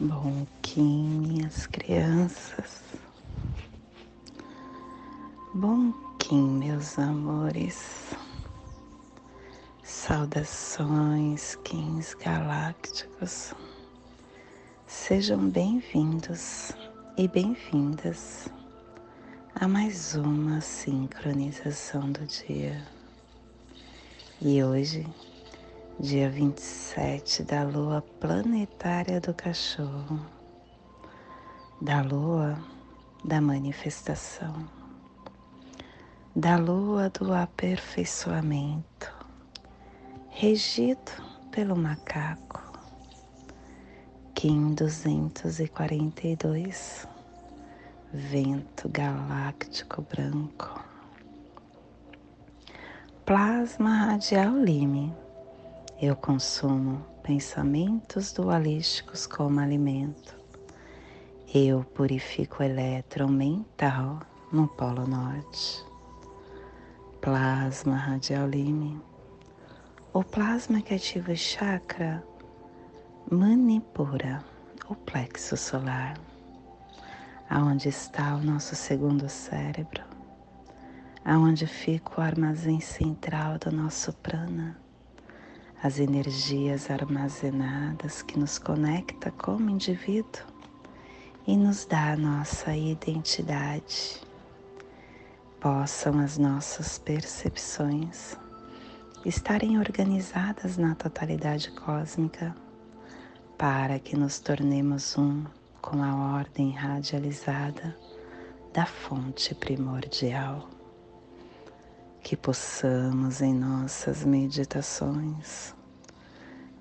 Bom Kim, minhas crianças. Bom Kim, meus amores. Saudações, Kins galácticos. Sejam bem-vindos e bem-vindas a mais uma sincronização do dia. E hoje dia 27 da lua planetária do cachorro, da lua da manifestação, da lua do aperfeiçoamento, regido pelo macaco, Kim 242, vento galáctico branco. Plasma radial Lime eu consumo pensamentos dualísticos como alimento. Eu purifico o elétron mental no Polo Norte. Plasma radial lime. O plasma que ativa o chakra manipura, o plexo solar, aonde está o nosso segundo cérebro, aonde fica o armazém central do nosso prana as energias armazenadas que nos conecta como indivíduo e nos dá a nossa identidade. Possam as nossas percepções estarem organizadas na totalidade cósmica para que nos tornemos um com a ordem radializada da fonte primordial que possamos em nossas meditações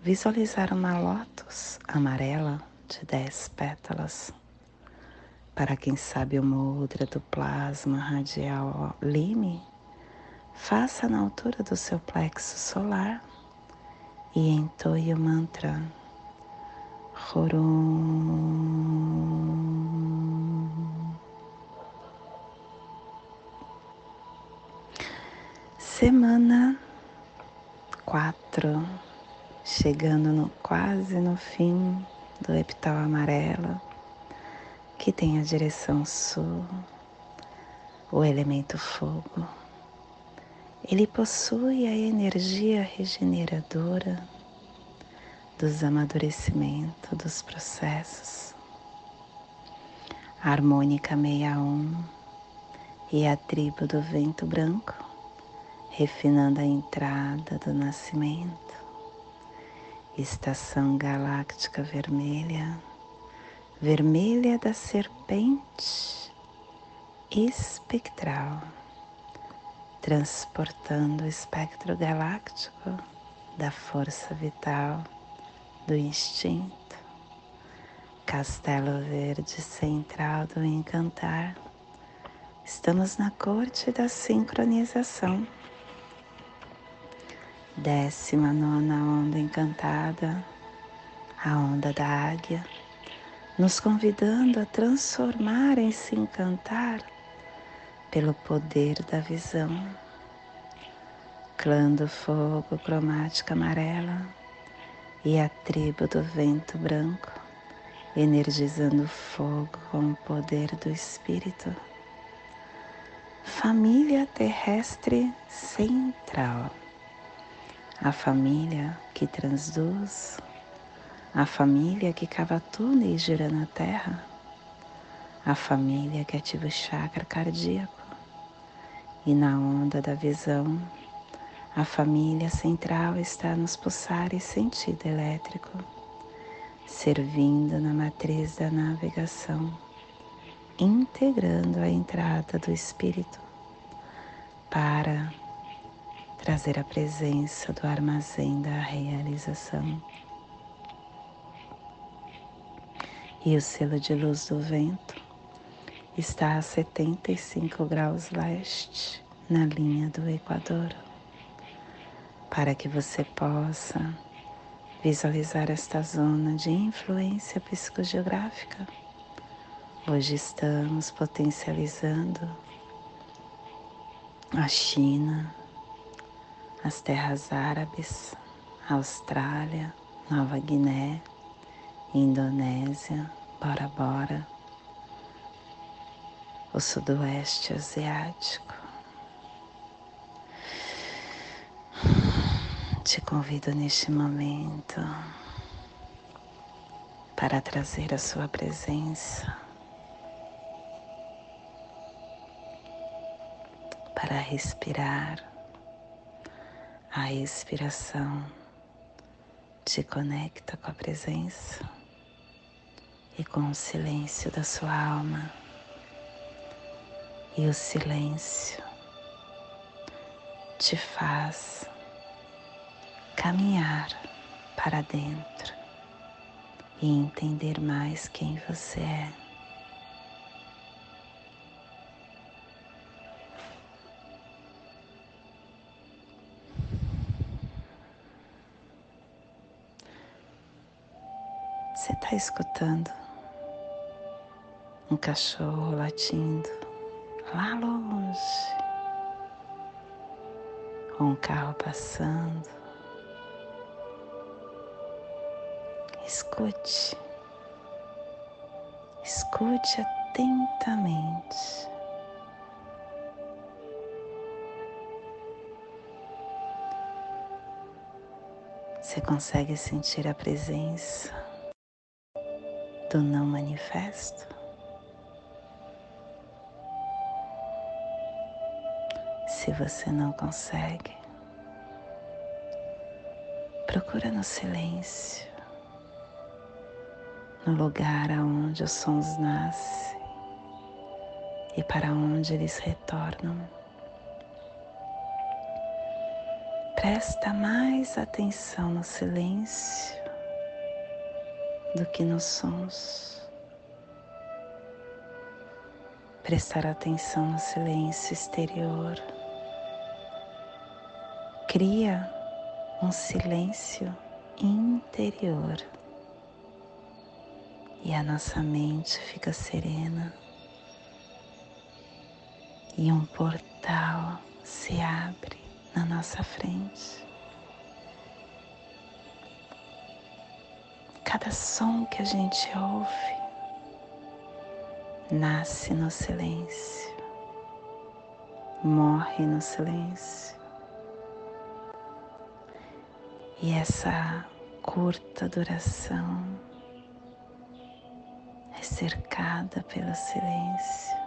visualizar uma lótus amarela de dez pétalas. Para quem sabe o mudra do plasma radial lime, faça na altura do seu plexo solar e entoie o mantra Horum. Semana 4, chegando no, quase no fim do epital amarelo, que tem a direção sul, o elemento fogo. Ele possui a energia regeneradora dos amadurecimentos dos processos. A harmônica 61 e a tribo do vento branco refinando a entrada do nascimento, estação galáctica vermelha, vermelha da serpente espectral, transportando o espectro galáctico da força vital, do instinto, castelo verde central do encantar. Estamos na corte da sincronização Décima nona onda encantada, a onda da águia, nos convidando a transformar em se encantar pelo poder da visão. Clã do fogo cromática amarela e a tribo do vento branco, energizando o fogo com o poder do espírito. Família terrestre central a família que transduz, a família que cava túneis gira na terra, a família que ativa o chakra cardíaco. E na onda da visão, a família central está nos pulsares sentido elétrico, servindo na matriz da navegação, integrando a entrada do espírito para trazer a presença do armazém da realização. E o selo de luz do vento está a 75 graus leste na linha do Equador, para que você possa visualizar esta zona de influência psicogeográfica. Hoje estamos potencializando a China, as terras árabes, Austrália, Nova Guiné Indonésia, Bora Bora, o Sudoeste Asiático. Te convido neste momento para trazer a sua presença, para respirar a expiração te conecta com a presença e com o silêncio da sua alma. E o silêncio te faz caminhar para dentro e entender mais quem você é. Está escutando um cachorro latindo lá longe, ou um carro passando. Escute, escute atentamente. Você consegue sentir a presença do não manifesto? Se você não consegue, procura no silêncio, no lugar aonde os sons nascem e para onde eles retornam. Presta mais atenção no silêncio do que nos sons. Prestar atenção no silêncio exterior cria um silêncio interior e a nossa mente fica serena e um portal se abre na nossa frente. Cada som que a gente ouve nasce no silêncio, morre no silêncio. E essa curta duração é cercada pelo silêncio.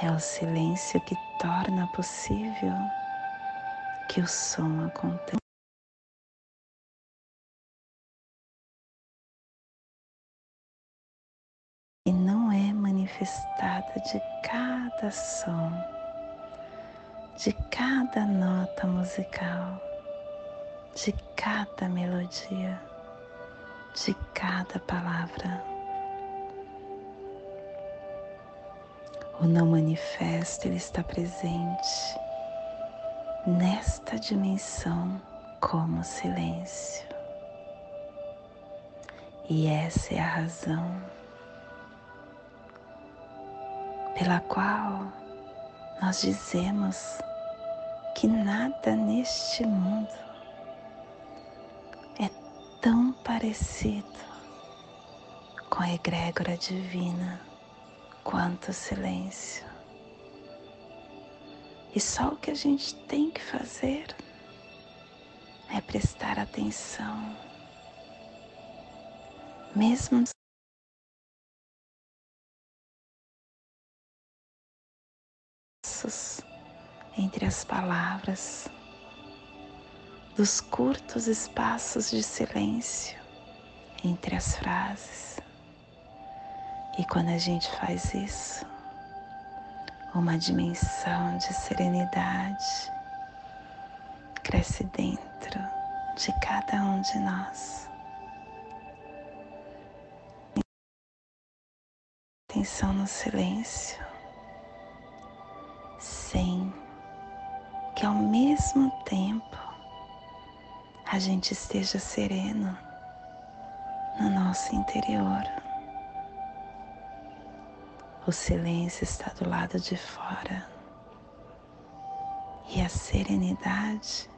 É o silêncio que torna possível que o som aconteça. Musical, de cada melodia, de cada palavra. O não manifesto ele está presente nesta dimensão como silêncio. E essa é a razão pela qual nós dizemos que nada neste mundo é tão parecido com a egrégora divina quanto o silêncio. E só o que a gente tem que fazer é prestar atenção, mesmo espaços entre as palavras, dos curtos espaços de silêncio entre as frases. E quando a gente faz isso, uma dimensão de serenidade cresce dentro de cada um de nós. Atenção no silêncio sem que ao mesmo tempo a gente esteja sereno no nosso interior. O silêncio está do lado de fora e a serenidade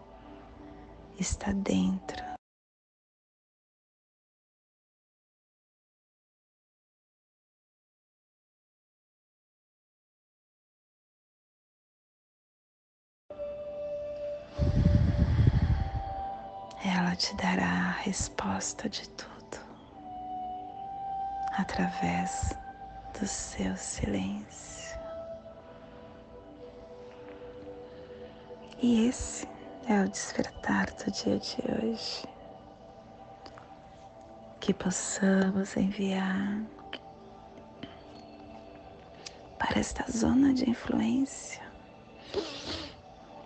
está dentro te dará a resposta de tudo através do seu silêncio. E esse é o despertar do dia de hoje. Que possamos enviar para esta zona de influência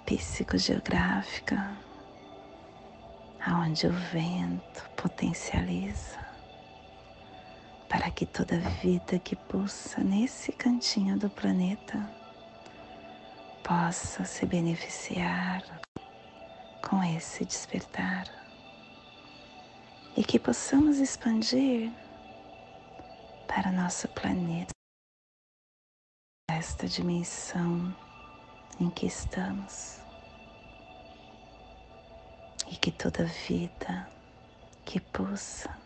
psicogeográfica, aonde o vento potencializa para que toda vida que pulsa nesse cantinho do planeta possa se beneficiar com esse despertar. E que possamos expandir para nosso planeta esta dimensão em que estamos e que toda vida que pulsa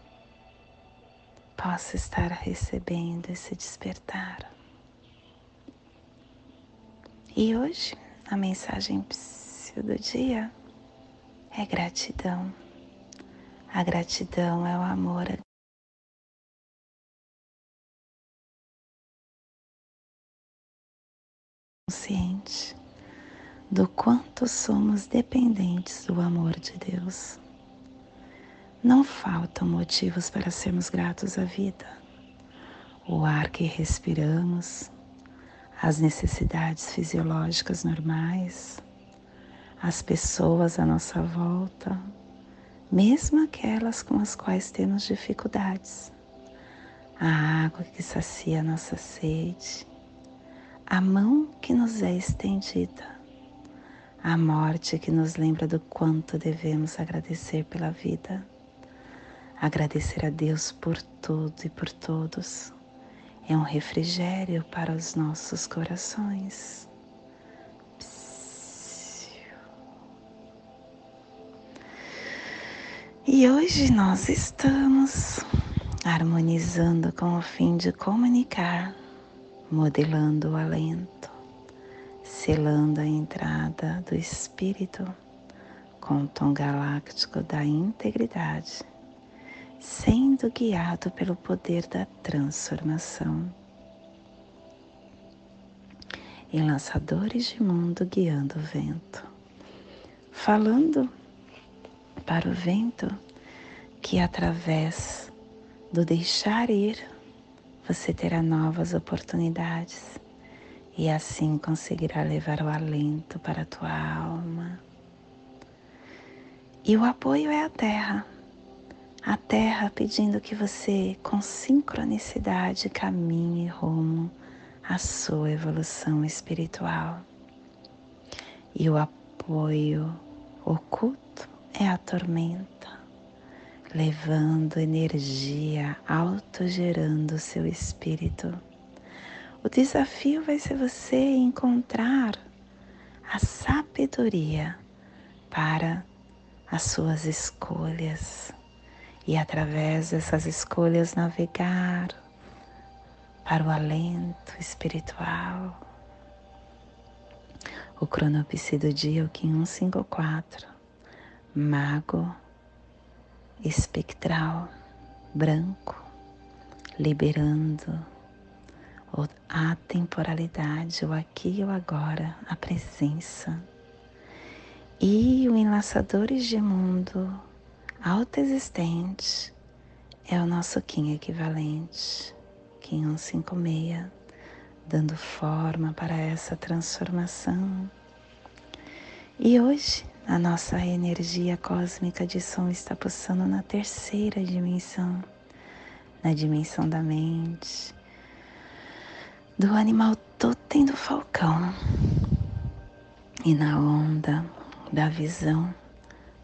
possa estar recebendo esse despertar. E hoje a mensagem do dia é gratidão. A gratidão é o amor consciente do quanto somos dependentes do amor de Deus. Não faltam motivos para sermos gratos à vida. O ar que respiramos, as necessidades fisiológicas normais, as pessoas à nossa volta, mesmo aquelas com as quais temos dificuldades, a água que sacia nossa sede, a mão que nos é estendida a morte que nos lembra do quanto devemos agradecer pela vida, agradecer a Deus por tudo e por todos. É um refrigério para os nossos corações. E hoje nós estamos harmonizando com o fim de comunicar, modelando o alento selando a entrada do Espírito com o tom galáctico da integridade, sendo guiado pelo poder da transformação. E lançadores de mundo guiando o vento, falando para o vento que através do deixar ir você terá novas oportunidades e assim conseguirá levar o alento para a tua alma. E o apoio é a terra. A terra pedindo que você, com sincronicidade, caminhe rumo à sua evolução espiritual. E o apoio oculto é a tormenta, levando energia, autogerando seu espírito o desafio vai ser você encontrar a sabedoria para as suas escolhas e através dessas escolhas navegar para o alento espiritual. O cronopsi do dia, o Kim 154, mago espectral, branco, liberando a temporalidade, o aqui e o agora, a presença. E o enlaçadores de mundo autoexistente é o nosso Kim equivalente, Kim 156, dando forma para essa transformação. E hoje a nossa energia cósmica de som está pulsando na terceira dimensão, na dimensão da mente do animal totem do falcão e na onda da visão,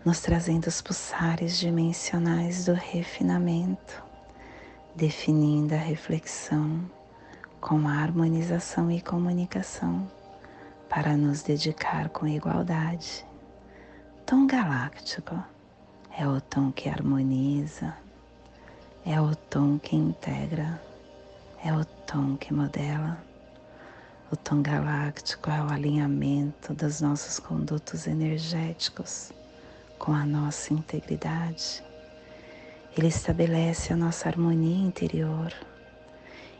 nos trazendo os pulsares dimensionais do refinamento, definindo a reflexão com a harmonização e comunicação para nos dedicar com igualdade. Tom galáctico é o tom que harmoniza, é o tom que integra é o tom que modela. O tom galáctico é o alinhamento dos nossos condutos energéticos com a nossa integridade. Ele estabelece a nossa harmonia interior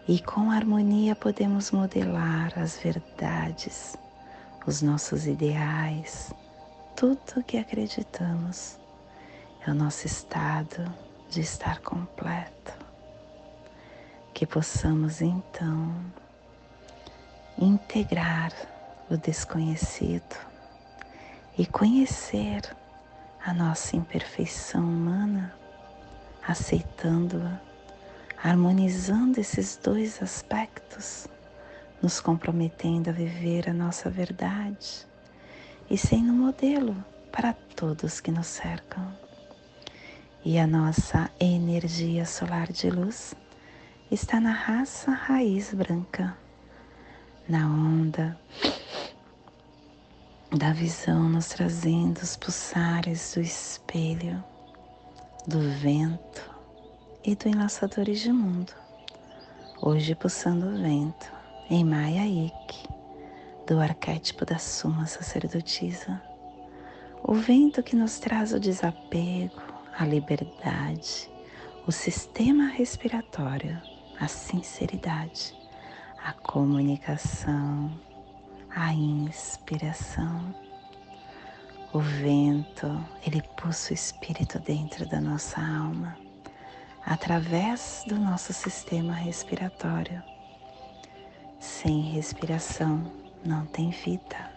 e com a harmonia podemos modelar as verdades, os nossos ideais, tudo que acreditamos. É o nosso estado de estar completo. Que possamos então integrar o desconhecido e conhecer a nossa imperfeição humana, aceitando-a, harmonizando esses dois aspectos, nos comprometendo a viver a nossa verdade e sendo modelo para todos que nos cercam. E a nossa energia solar de luz está na raça raiz branca, na onda da visão, nos trazendo os pulsares do espelho, do vento e do enlaçadores de mundo. Hoje pulsando o vento em Maya Ik, do arquétipo da Suma Sacerdotisa. O vento que nos traz o desapego, a liberdade, o sistema respiratório, a sinceridade, a comunicação, a inspiração. O vento, ele pulsa o espírito dentro da nossa alma, através do nosso sistema respiratório. Sem respiração não tem vida.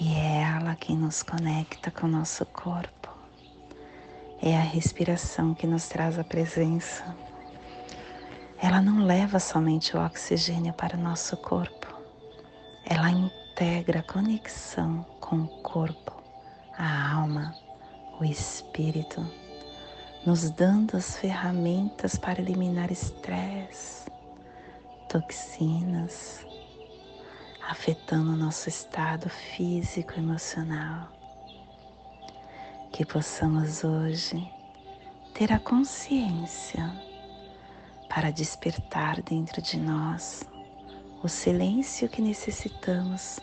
E é ela quem nos conecta com o nosso corpo. É a respiração que nos traz a presença. Ela não leva somente o oxigênio para o nosso corpo ela integra a conexão com o corpo, a alma, o espírito, nos dando as ferramentas para eliminar estresse, toxinas, afetando o nosso estado físico e emocional. Que possamos hoje ter a consciência para despertar dentro de nós o silêncio que necessitamos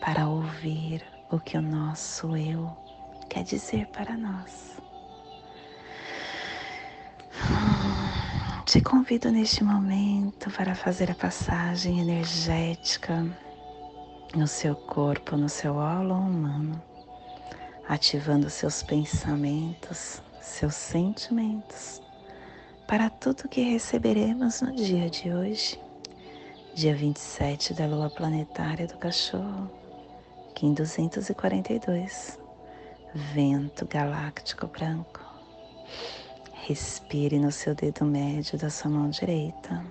para ouvir o que o nosso eu quer dizer para nós. Te convido neste momento para fazer a passagem energética no seu corpo, no seu holo humano, ativando seus pensamentos, seus sentimentos, para tudo que receberemos no dia de hoje dia 27 da lua planetária do cachorro, Kim 242, vento galáctico branco. Respire no seu dedo médio da sua mão direita.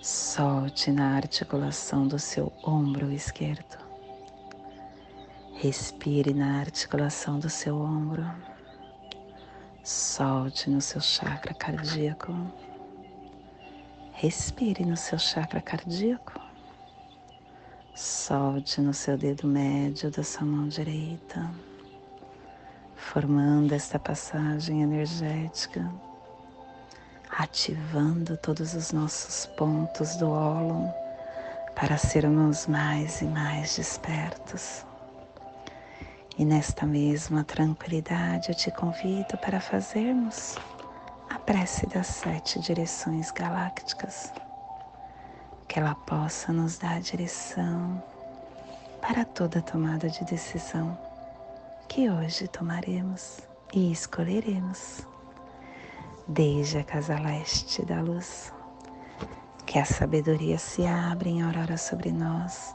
Solte na articulação do seu ombro esquerdo. Respire na articulação do seu ombro. Solte no seu chakra cardíaco. Respire no seu chakra cardíaco. Solte no seu dedo médio da sua mão direita, formando esta passagem energética, ativando todos os nossos pontos do ólon para sermos mais e mais despertos. E nesta mesma tranquilidade eu te convido para fazermos prece das sete direções galácticas, que ela possa nos dar direção para toda tomada de decisão que hoje tomaremos e escolheremos. Desde a casa leste da luz, que a sabedoria se abra em aurora sobre nós,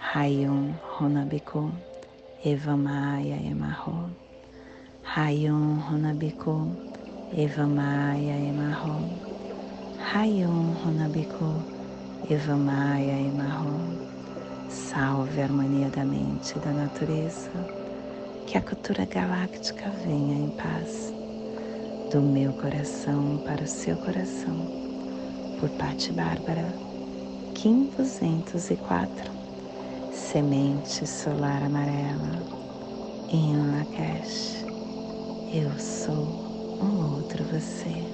Hayum Honabiku, Eva Maia Emarro, Hayum Honabiku, Eva Maia Emarro, Hayum Honabiku, Eva Maia Emarro. Salve a harmonia da mente e da natureza, que a cultura galáctica venha em paz. Do meu coração para o seu coração, por Patti Bárbara, Kim 204, Semente Solar Amarela, em Lakesh, eu sou um outro você.